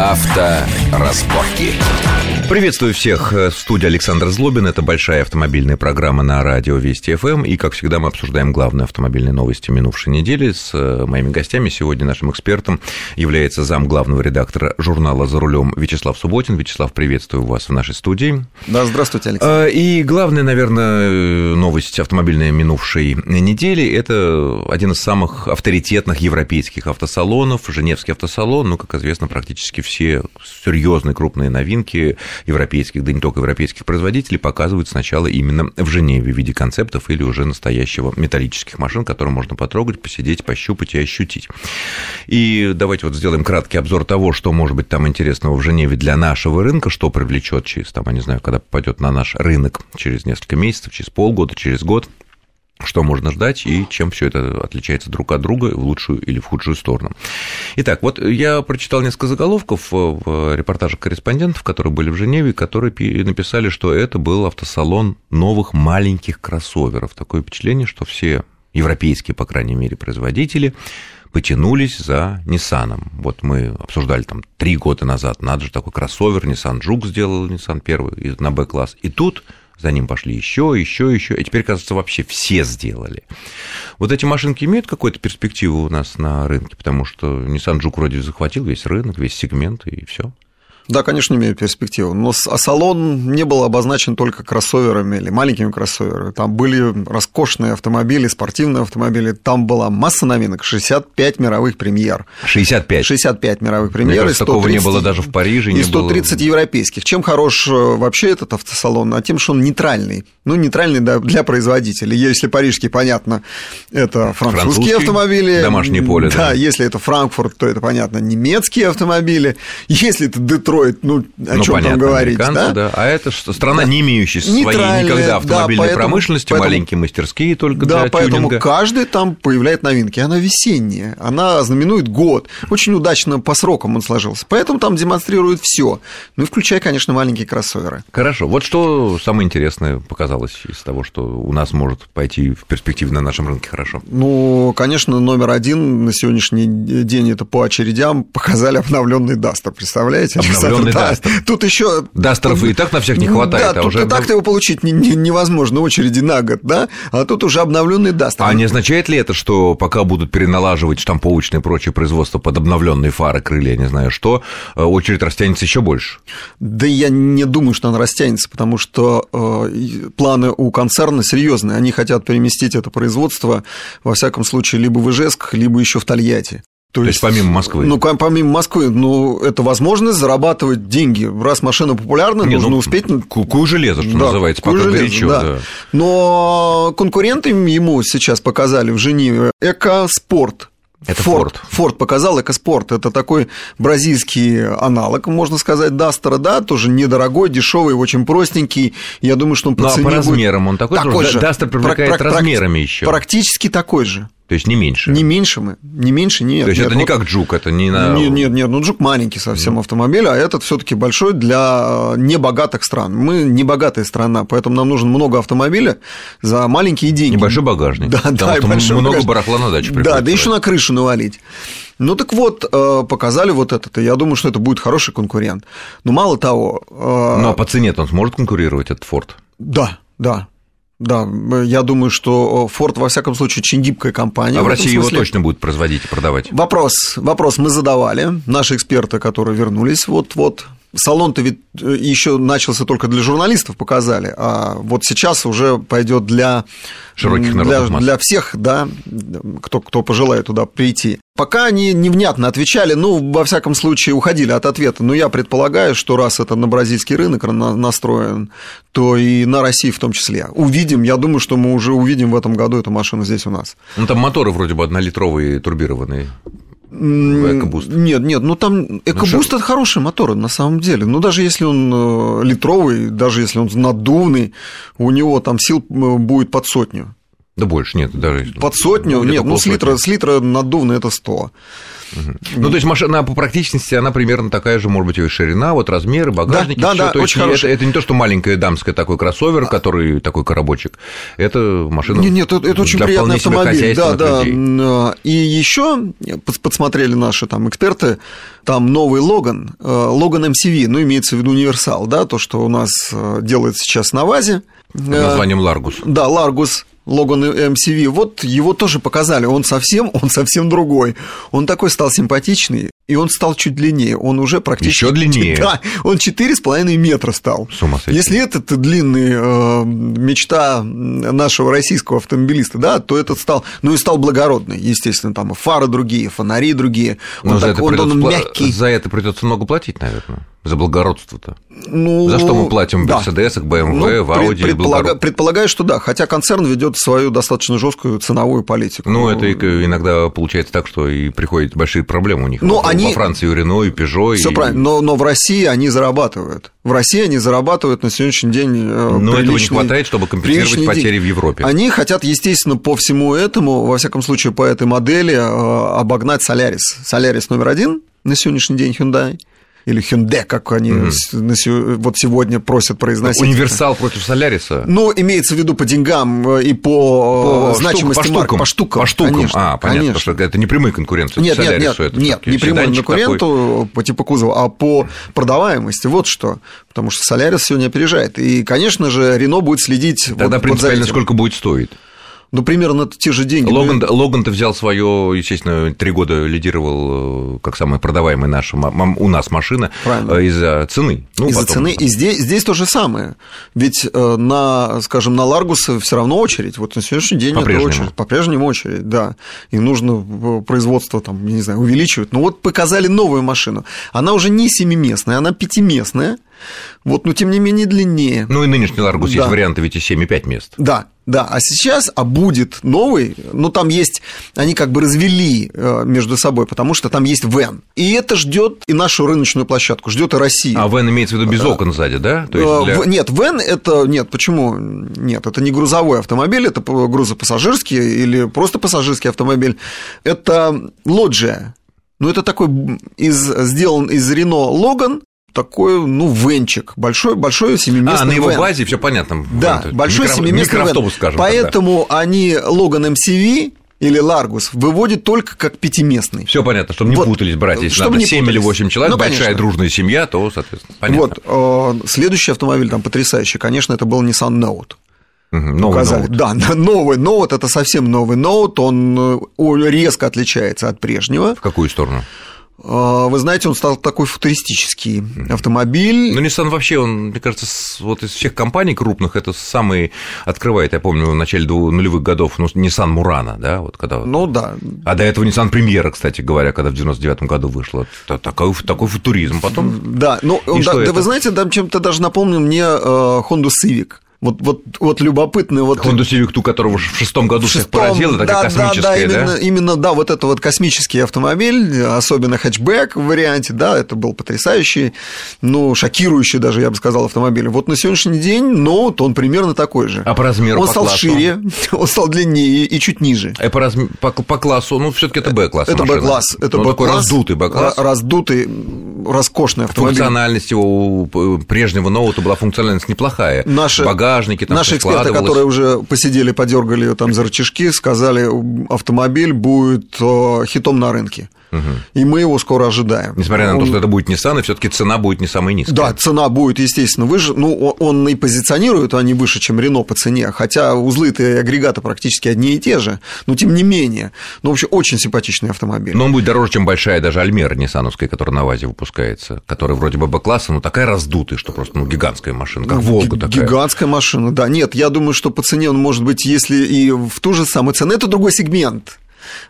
Авторазборки. Приветствую всех в студии Александр Злобин. Это большая автомобильная программа на радио Вести ФМ. И, как всегда, мы обсуждаем главные автомобильные новости минувшей недели с э, моими гостями. Сегодня нашим экспертом является зам главного редактора журнала «За рулем» Вячеслав Субботин. Вячеслав, приветствую вас в нашей студии. Да, здравствуйте, Александр. И главная, наверное, новость автомобильной минувшей недели – это один из самых авторитетных европейских автосалонов, Женевский автосалон. Ну, как известно, практически все серьезные крупные новинки европейских, да не только европейских производителей, показывают сначала именно в Женеве в виде концептов или уже настоящего металлических машин, которые можно потрогать, посидеть, пощупать и ощутить. И давайте вот сделаем краткий обзор того, что может быть там интересного в Женеве для нашего рынка, что привлечет через, там, я не знаю, когда попадет на наш рынок через несколько месяцев, через полгода, через год что можно ждать и чем все это отличается друг от друга в лучшую или в худшую сторону. Итак, вот я прочитал несколько заголовков в репортажах корреспондентов, которые были в Женеве, которые написали, что это был автосалон новых маленьких кроссоверов. Такое впечатление, что все европейские, по крайней мере, производители потянулись за Nissan. Вот мы обсуждали там три года назад, надо же такой кроссовер, Nissan Juke сделал, Nissan первый на Б-класс. И тут за ним пошли еще, еще, еще, и теперь, кажется, вообще все сделали. Вот эти машинки имеют какую-то перспективу у нас на рынке, потому что Nissan Juke вроде захватил весь рынок, весь сегмент, и все. Да, конечно, имеют перспективу. Но а салон не был обозначен только кроссоверами или маленькими кроссоверами. Там были роскошные автомобили, спортивные автомобили. Там была масса новинок, 65 мировых премьер. 65? 65 мировых премьер. Мне кажется, 130, такого не было даже в Париже. И 130 было... европейских. Чем хорош э, вообще этот автосалон? А тем, что он нейтральный. Ну, нейтральный для производителей. Если парижский, понятно, это французские Французский, автомобили. Домашнее поле. Да, да, если это Франкфурт, то это, понятно, немецкие автомобили. Если это Детройт, Детройт, ну, о ну, чем понятно, там говорить, да? да? А это что, страна, да. не имеющая своей никогда автомобильной да, поэтому, промышленности, поэтому, маленькие мастерские только да, для поэтому тюнинга. каждый там появляет новинки. Она весенняя, она знаменует год. Очень удачно по срокам он сложился. Поэтому там демонстрируют все. Ну, включая, конечно, маленькие кроссоверы. Хорошо. Вот что самое интересное показалось из того, что у нас может пойти в перспективе на нашем рынке хорошо? Ну, конечно, номер один на сегодняшний день это по очередям показали обновленный Дастер. Представляете? Обновленный да, Дастер. Тут еще Дастеров и так на всех не хватает. Да, а тут уже... и так его получить не, не, невозможно, очереди на год, да? А тут уже обновленный Дастер. А не означает ли это, что пока будут переналаживать штамповочные и прочее производство под обновленные фары, крылья, не знаю что, э, очередь растянется еще больше? Да я не думаю, что она растянется, потому что э, планы у концерна серьезные. Они хотят переместить это производство, во всяком случае, либо в Ижевск, либо еще в Тольятти. То, То есть, есть помимо Москвы? Ну, помимо Москвы, ну, это возможность зарабатывать деньги. Раз машина популярна, Не, нужно ну, успеть... Кукую железо, что да, называется, пока железо, горячо. Да. Да. Но конкуренты ему сейчас показали в Женеве экоспорт. Это Ford. Ford показал экоспорт. Это такой бразильский аналог, можно сказать, Дастера, да, тоже недорогой, дешевый, очень простенький. Я думаю, что он по ну, а по размерам будет... он такой, такой же. Дастер привлекает размерами еще. Практически такой же. То есть не меньше. Не меньше мы. Не меньше нет. То есть нет, это не как Джук, это не на. Нет, нет, нет. Ну, Джук маленький совсем mm. автомобиль, а этот все-таки большой для небогатых стран. Мы не богатая страна, поэтому нам нужно много автомобиля за маленькие деньги. Небольшой багажник. Да, да, и большой много багажник. барахла на даче Да, да еще на крышу навалить. Ну так вот, э, показали вот это, и я думаю, что это будет хороший конкурент. Но мало того... Э, ну а по цене он сможет конкурировать, этот Форд? Да, да. Да, я думаю, что Ford, во всяком случае, очень гибкая компания. А в, в России его точно будут производить и продавать? Вопрос, вопрос мы задавали. Наши эксперты, которые вернулись вот-вот салон-то ведь э, еще начался только для журналистов, показали, а вот сейчас уже пойдет для широких для, для всех, да, кто, кто пожелает туда прийти. Пока они невнятно отвечали, ну, во всяком случае, уходили от ответа. Но я предполагаю, что раз это на бразильский рынок настроен, то и на России в том числе. Увидим, я думаю, что мы уже увидим в этом году эту машину здесь у нас. Ну, там моторы вроде бы однолитровые турбированные. Экобуст. Нет, нет, ну там ну, Экобуст ну, это хороший мотор на самом деле. Ну даже если он э, литровый, даже если он надувный, у него там сил э, будет под сотню. Да больше, нет, даже... Под сотню? Нет, ну с литра, с литра наддувно это 100. Угу. Ну, то есть машина по практичности, она примерно такая же, может быть, и ширина, вот размеры, багажники. Да, да, да то очень есть это, это не то, что маленькая дамская такой кроссовер, который такой коробочек. Это машина. Нет, нет, это, это очень приятный автомобиль. Да, да. Людей. И еще подсмотрели наши там эксперты, там новый Логан, э, Логан MCV, ну, имеется в виду универсал, да, то, что у нас э, делает сейчас на ВАЗе. Под названием Ларгус. Да, Ларгус. Логан MCV, вот его тоже показали, он совсем, он совсем другой. Он такой стал симпатичный, и он стал чуть длиннее, он уже практически... Еще длиннее? Да, он 4,5 метра стал. С ума сойти. Если этот длинный э, мечта нашего российского автомобилиста, да, то этот стал, ну и стал благородный, естественно, там и фары другие, фонари другие. Он, за, так, это он, он мягкий. за это придется много платить, наверное. За благородство-то. Ну, За что мы платим в да. Mercedes, BMW, ну, в Audi? Предполага... Предполагаю, что да. Хотя концерн ведет свою достаточно жесткую ценовую политику. Ну, это иногда получается так, что и приходят большие проблемы у них. Ну, они... Во Франции у Рено, и Peugeot. Все и... правильно, но, но в России они зарабатывают. В России они зарабатывают на сегодняшний день э, Но этого не хватает, чтобы компенсировать потери день. в Европе. Они хотят, естественно, по всему этому, во всяком случае, по этой модели э, обогнать Solaris. Solaris номер один на сегодняшний день Hyundai или Hyundai, как они mm-hmm. вот сегодня просят произносить. Универсал против Соляриса? Ну, имеется в виду по деньгам э, и по, по значимости штук, по марк, по штукам. По штукам, конечно, а, понятно, конечно. что это не прямые конкуренты. Нет, нет, нет, это нет не прямой конкуренту такой. по типу кузова, а по продаваемости, вот что. Потому что Солярис сегодня опережает. И, конечно же, Рено будет следить Тогда вот, принципиально вот сколько будет стоить? Ну, примерно те же деньги. Логан, ну, Логан ты взял свое, естественно, три года лидировал э, как самая продаваемая наша у нас машина Правильно. Э, из-за цены. Ну, из-за потом... цены. И здесь, здесь то же самое. Ведь э, на, скажем, на Ларгус все равно очередь. Вот на сегодняшний день по-прежнему. это очередь. По-прежнему очередь, да. И нужно производство там, не знаю, увеличивать. Но вот показали новую машину. Она уже не семиместная, она пятиместная. Вот, но тем не менее длиннее. Ну и нынешний Ларгус да. есть варианты ведь и 7,5 мест. Да, да, а сейчас, а будет новый, ну там есть, они как бы развели э, между собой, потому что там есть Вен. И это ждет и нашу рыночную площадку, ждет и Россию. А Вен имеется в виду без окон сзади, да? То есть э, для... Нет, Вен это, нет, почему? Нет, это не грузовой автомобиль, это грузопассажирский или просто пассажирский автомобиль. Это лоджия, ну, это такой из, сделан из Рено Логан, такой, ну, венчик, большой, большой семиместный А, на его вен. базе все понятно. Да, вен, большой микро, семиместный микроавтобус, скажем Поэтому тогда. они Logan MCV или Ларгус выводят только как пятиместный. Все понятно, чтобы не вот, путались братья. Если чтобы надо 7 путались. или 8 человек, ну, большая конечно. дружная семья, то, соответственно, понятно. Вот, э, следующий автомобиль там потрясающий, конечно, это был Nissan Note. Угу, новый указали. Note. Да, новый Note, это совсем новый Note, он э, резко отличается от прежнего. В какую сторону? А, вы знаете, он стал такой футуристический автомобиль. Ну, Nissan вообще, он, мне кажется, вот из всех компаний крупных, это самый открывает, я помню, в начале нулевых годов, ну, Nissan Murano, да, вот когда... Ну, да. А до этого Nissan Премьера, кстати говоря, когда в 99 году вышла. Такой, такой футуризм. Потом... Да, ну, да, да вы знаете, там чем-то даже напомнил мне э, Honda Civic. Вот, вот, вот любопытный вот... Honda Civic Tу, которого в шестом году в шестом, всех поразил, такая да, космическая, да? Да, именно, именно, да, вот это вот космический автомобиль, особенно хэтчбэк в варианте, да, это был потрясающий, ну, шокирующий даже, я бы сказал, автомобиль. Вот на сегодняшний день, ну, он примерно такой же. А по размеру, Он по стал классу? шире, он стал длиннее и чуть ниже. А по, разм... по, по классу, ну, все таки это Б-класс Это Б-класс. Это ну, такой раздутый Б-класс. Раздутый, роскошный автомобиль. Функциональность его у прежнего ноута была функциональность неплохая. Наши, Багажники, там наши эксперты, которые уже посидели, подергали ее там за рычажки, сказали, автомобиль будет э, хитом на рынке. Угу. И мы его скоро ожидаем. Несмотря на он... то, что это будет Nissan, и все-таки цена будет не самая низкая. Да, цена будет, естественно, выше. Ну, он и позиционирует они выше, чем Рено по цене, хотя узлы-то и агрегаты практически одни и те же, но тем не менее. Ну, вообще, очень симпатичный автомобиль. Но он будет дороже, чем большая даже Альмера Ниссановская, которая на ВАЗе выпускается, которая вроде бы Б-класса, но такая раздутая, что просто ну, гигантская машина, как Волга такая. Гигантская машина, да. Нет, я думаю, что по цене он может быть, если и в ту же самую цену, это другой сегмент.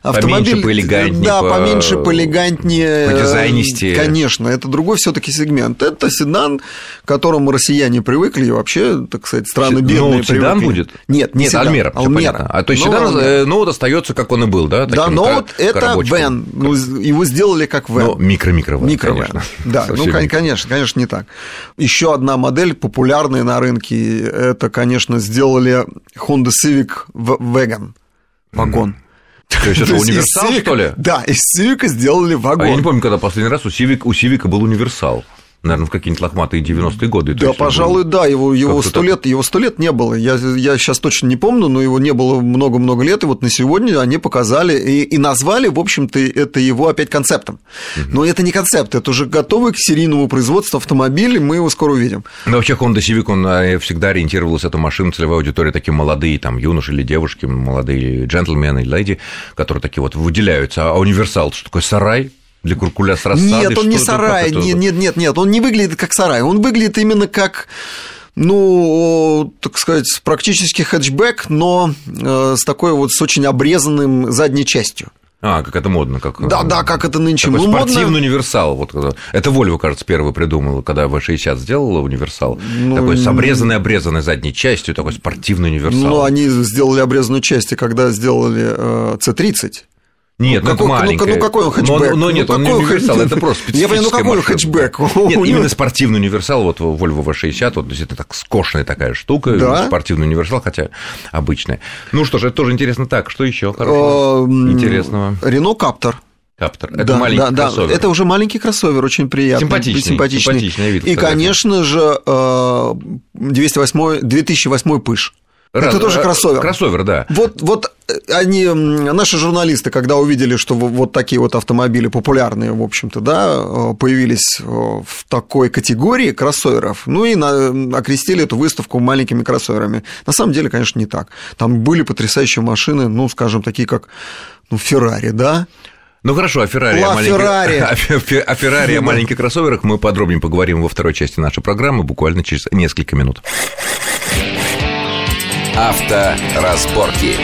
Автомобиль, поменьше, поэлегантнее. Да, по... поменьше, поэлегантнее. По дизайнисте. Конечно, это другой все таки сегмент. Это седан, к которому россияне привыкли, и вообще, так сказать, страны бедные Ну, седан привыкли. будет? Нет, не Нет, седан, Альмера. Альмера. А то есть седан, Альмера. Э, ну, вот остается, как он и был, да? Да, но вот это вен. Ну, его сделали как вен. Ну, микро-микро Микро конечно. Да, ну, конечно, конечно, не так. Еще одна модель, популярная на рынке, это, конечно, сделали Honda Civic Wagon. Вагон. То есть это универсал, что ли? Да, из Civic сделали вагон. А я не помню, когда последний раз у Civic, у Civic был универсал наверное, в какие-нибудь лохматые 90-е годы. Да, пожалуй, да, его, его, сто лет, его сто лет не было. Я, я сейчас точно не помню, но его не было много-много лет, и вот на сегодня они показали и, и назвали, в общем-то, это его опять концептом. Угу. Но это не концепт, это уже готовый к серийному производству автомобиль, мы его скоро увидим. Но вообще Honda Civic, он а, всегда ориентировался, эту машину, целевая аудитория, такие молодые, там, юноши или девушки, молодые джентльмены или леди, которые такие вот выделяются. А универсал, что такое сарай, для куркуля с рассадой? Нет, он не сарай, нет, нет, нет, нет, он не выглядит как сарай, он выглядит именно как ну, так сказать, практически хэтчбэк, но э, с такой вот с очень обрезанным задней частью. А, как это модно, как да, да, как это нынче такой ну, спортивный модно. универсал. Вот это Volvo, кажется, первый придумал, когда V60 сделала универсал, ну, такой с обрезанной обрезанной задней частью, такой спортивный универсал. Ну, они сделали обрезанную часть, когда сделали э, C30. Нет, ну, какой, это маленькое. Ну, ну какой он хэтчбэк? Но, но нет, ну, он не универсал, хэтч... это просто специфическая Я понимаю, ну какой он хэтчбэк? Нет, именно спортивный универсал, вот Volvo V60, вот это так скошенная такая штука, да? спортивный универсал, хотя обычная. Ну что ж, это тоже интересно. Так, что еще хорошего, интересного? Рено Каптор. Каптор. Это да, маленький да, кроссовер. Да, это уже маленький кроссовер, очень приятный. Симпатичный. Симпатичный, симпатичный вид. И, конечно же, 208, 2008 пыш. Раз, это тоже кроссовер. Кроссовер, да. Вот, вот они, наши журналисты, когда увидели, что вот такие вот автомобили популярные, в общем-то, да, появились в такой категории кроссоверов, ну и на, окрестили эту выставку маленькими кроссоверами. На самом деле, конечно, не так. Там были потрясающие машины, ну, скажем, такие как ну, Феррари, да, ну хорошо, о Феррари, о, маленьких... Феррари. о Феррари, о маленьких кроссоверах мы подробнее поговорим во второй части нашей программы, буквально через несколько минут. Авторазборки.